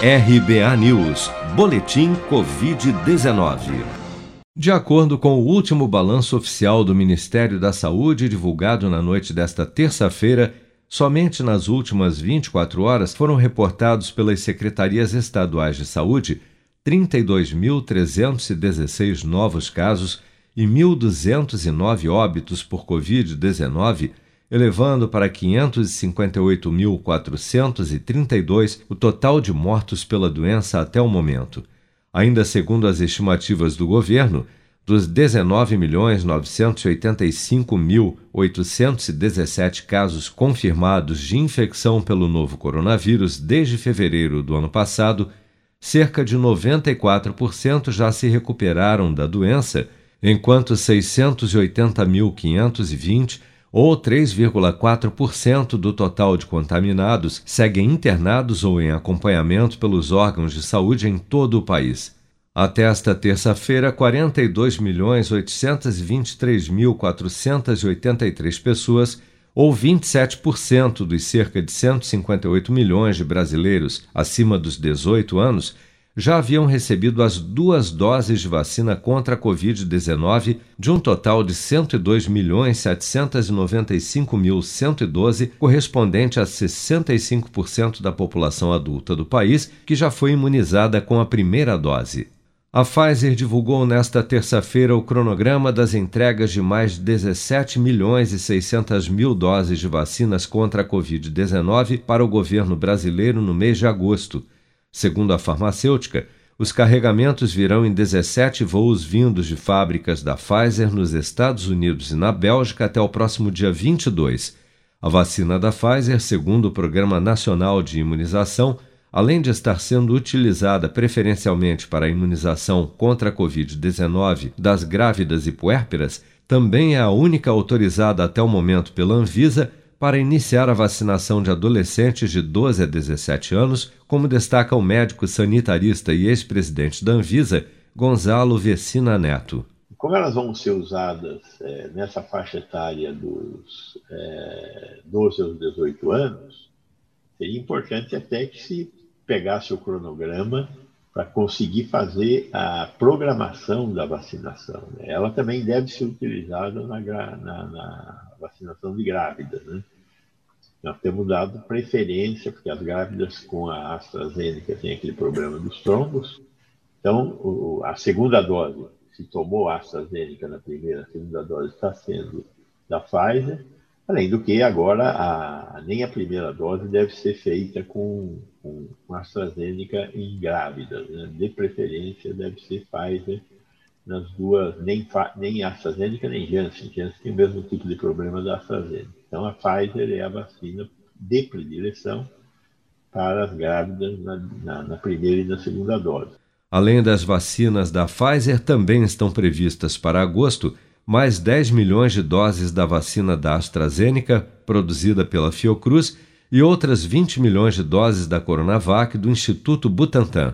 RBA News, Boletim Covid-19. De acordo com o último balanço oficial do Ministério da Saúde, divulgado na noite desta terça-feira, somente nas últimas 24 horas foram reportados pelas secretarias estaduais de saúde 32.316 novos casos e 1.209 óbitos por Covid-19 elevando para 558.432 o total de mortos pela doença até o momento. Ainda segundo as estimativas do governo, dos 19.985.817 casos confirmados de infecção pelo novo coronavírus desde fevereiro do ano passado, cerca de 94% já se recuperaram da doença, enquanto 680.520 ou 3,4% do total de contaminados seguem internados ou em acompanhamento pelos órgãos de saúde em todo o país. Até esta terça-feira, 42.823.483 pessoas, ou 27% dos cerca de 158 milhões de brasileiros acima dos 18 anos, já haviam recebido as duas doses de vacina contra a Covid-19, de um total de 102.795.112, correspondente a 65% da população adulta do país, que já foi imunizada com a primeira dose. A Pfizer divulgou nesta terça-feira o cronograma das entregas de mais 17 milhões e 600 mil doses de vacinas contra a Covid-19 para o governo brasileiro no mês de agosto Segundo a farmacêutica, os carregamentos virão em 17 voos vindos de fábricas da Pfizer nos Estados Unidos e na Bélgica até o próximo dia 22. A vacina da Pfizer, segundo o Programa Nacional de Imunização, além de estar sendo utilizada preferencialmente para a imunização contra a Covid-19 das grávidas e puérperas, também é a única autorizada até o momento pela Anvisa para iniciar a vacinação de adolescentes de 12 a 17 anos, como destaca o médico sanitarista e ex-presidente da Anvisa, Gonzalo Vecina Neto. Como elas vão ser usadas é, nessa faixa etária dos é, 12 aos 18 anos, seria importante até que se pegasse o cronograma para conseguir fazer a programação da vacinação. Né? Ela também deve ser utilizada na, na, na vacinação de grávidas. Né? Nós temos dado preferência, porque as grávidas com a AstraZeneca têm aquele problema dos trombos. Então, o, a segunda dose, se tomou a AstraZeneca na primeira, a segunda dose está sendo da Pfizer. Além do que, agora, a, nem a primeira dose deve ser feita com, com, com AstraZeneca em grávidas. Né? De preferência, deve ser Pfizer nas duas, nem, nem AstraZeneca nem Janssen. Janssen tem o mesmo tipo de problema da AstraZeneca. Então, a Pfizer é a vacina de predileção para as grávidas na, na, na primeira e na segunda dose. Além das vacinas da Pfizer, também estão previstas para agosto mais 10 milhões de doses da vacina da AstraZeneca, produzida pela Fiocruz, e outras 20 milhões de doses da Coronavac do Instituto Butantan.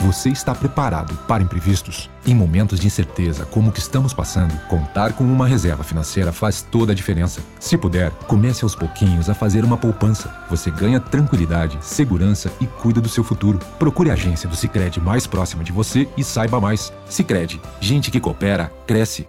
Você está preparado para imprevistos? Em momentos de incerteza como o que estamos passando, contar com uma reserva financeira faz toda a diferença. Se puder, comece aos pouquinhos a fazer uma poupança. Você ganha tranquilidade, segurança e cuida do seu futuro. Procure a agência do Sicredi mais próxima de você e saiba mais. Sicredi, gente que coopera cresce.